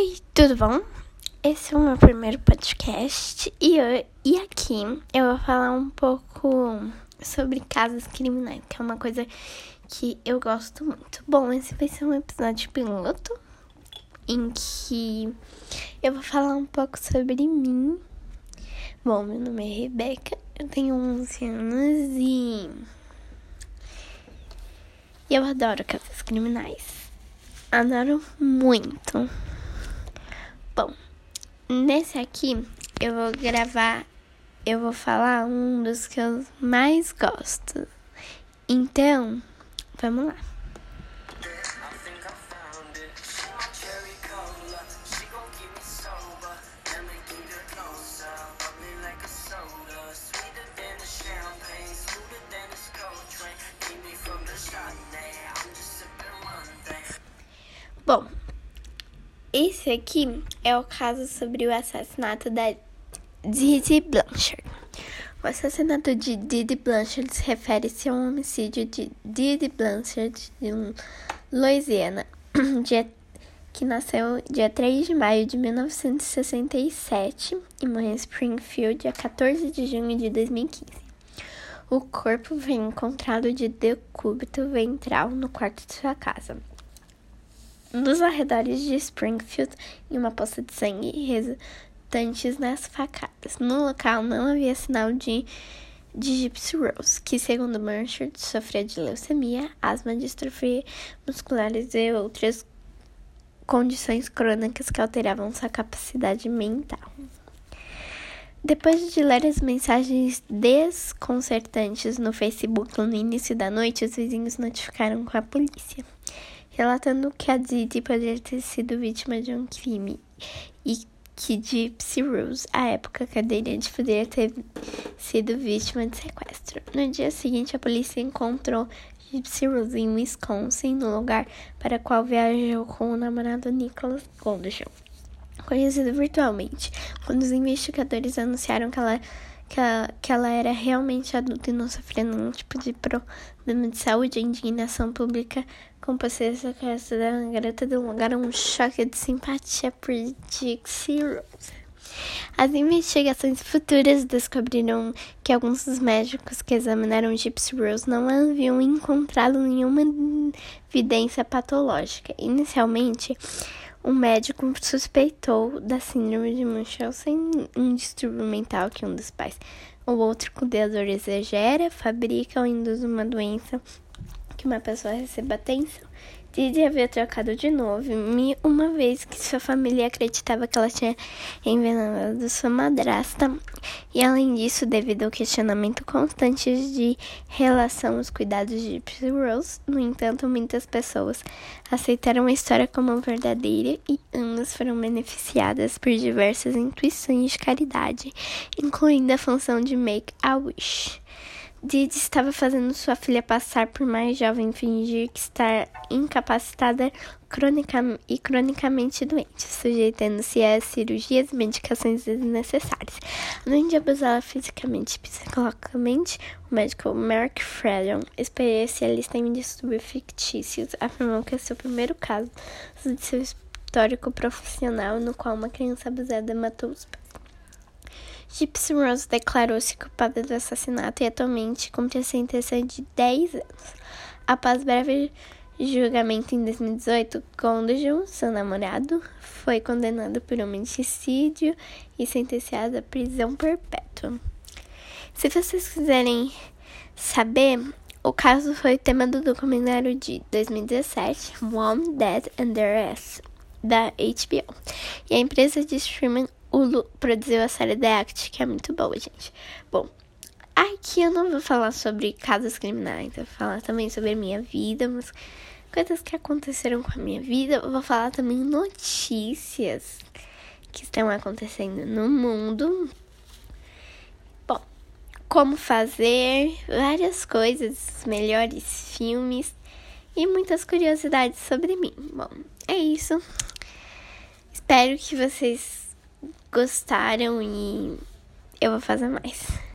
Oi, tudo bom? Esse é o meu primeiro podcast e, eu, e aqui eu vou falar um pouco sobre casos criminais, que é uma coisa que eu gosto muito. Bom, esse vai ser um episódio piloto em que eu vou falar um pouco sobre mim. Bom, meu nome é Rebeca, eu tenho 11 anos e eu adoro casos criminais. Adoro muito. Bom, nesse aqui eu vou gravar, eu vou falar um dos que eu mais gosto. Então, vamos lá. Bom, esse aqui é o caso sobre o assassinato da Didi Blanchard. O assassinato de Didi Blanchard refere-se a um homicídio de Didi Blanchard de Louisiana, que nasceu dia 3 de maio de 1967 e morreu em Springfield dia 14 de junho de 2015. O corpo foi encontrado de decúbito ventral no quarto de sua casa nos arredores de Springfield em uma poça de sangue resultantes nas facadas. No local não havia sinal de, de Gypsy Rose, que, segundo Blanchard, sofria de leucemia, asma, distrofia musculares e outras condições crônicas que alteravam sua capacidade mental. Depois de ler as mensagens desconcertantes no Facebook no início da noite, os vizinhos notificaram com a polícia relatando que a Didi poderia ter sido vítima de um crime e que Gypsy Rose, à época cadeirante, poderia ter sido vítima de sequestro. No dia seguinte, a polícia encontrou Gypsy Rose em Wisconsin, no lugar para qual viajou com o namorado Nicholas Gondishon, conhecido virtualmente. Quando os investigadores anunciaram que ela que ela, que ela era realmente adulta e não sofria nenhum tipo de problema de saúde, a indignação pública com paciência que essa da garota deu lugar a um choque de simpatia por Dixie Rose. As investigações futuras descobriram que alguns dos médicos que examinaram Gypsy Rose não haviam encontrado nenhuma evidência patológica. Inicialmente, um médico suspeitou da síndrome de Munchausen, um distúrbio mental que um dos pais. Ou outro cuidador exagera, fabrica ou induz uma doença que uma pessoa receba atenção. Didi havia trocado de novo, uma vez que sua família acreditava que ela tinha envenenado sua madrasta, e além disso, devido ao questionamento constante de relação aos cuidados de Gypsy Rose, no entanto, muitas pessoas aceitaram a história como verdadeira e ambas foram beneficiadas por diversas intuições de caridade, incluindo a função de Make a Wish. Didi estava fazendo sua filha passar por mais jovem fingir que está incapacitada e cronicamente doente, sujeitando-se a cirurgias e medicações desnecessárias. Além de abusá-la fisicamente e psicologicamente, o médico Mark Fredon, especialista em distúrbios fictícios, afirmou que é seu primeiro caso de seu histórico profissional no qual uma criança abusada matou os pais. Gypsy Rose declarou-se culpada do assassinato e atualmente cumpre a sentença de 10 anos. Após breve julgamento em 2018, Gondjon, seu namorado, foi condenado por homicídio e sentenciado à prisão perpétua. Se vocês quiserem saber, o caso foi tema do documentário de 2017, One Dead and the Rest, da HBO. E a empresa de streaming Hulu produziu a série The Act, que é muito boa, gente. Bom, aqui eu não vou falar sobre casos criminais, eu vou falar também sobre a minha vida, mas coisas que aconteceram com a minha vida. Eu vou falar também notícias que estão acontecendo no mundo. Bom, como fazer várias coisas, melhores filmes e muitas curiosidades sobre mim. Bom, é isso. Espero que vocês gostaram e eu vou fazer mais.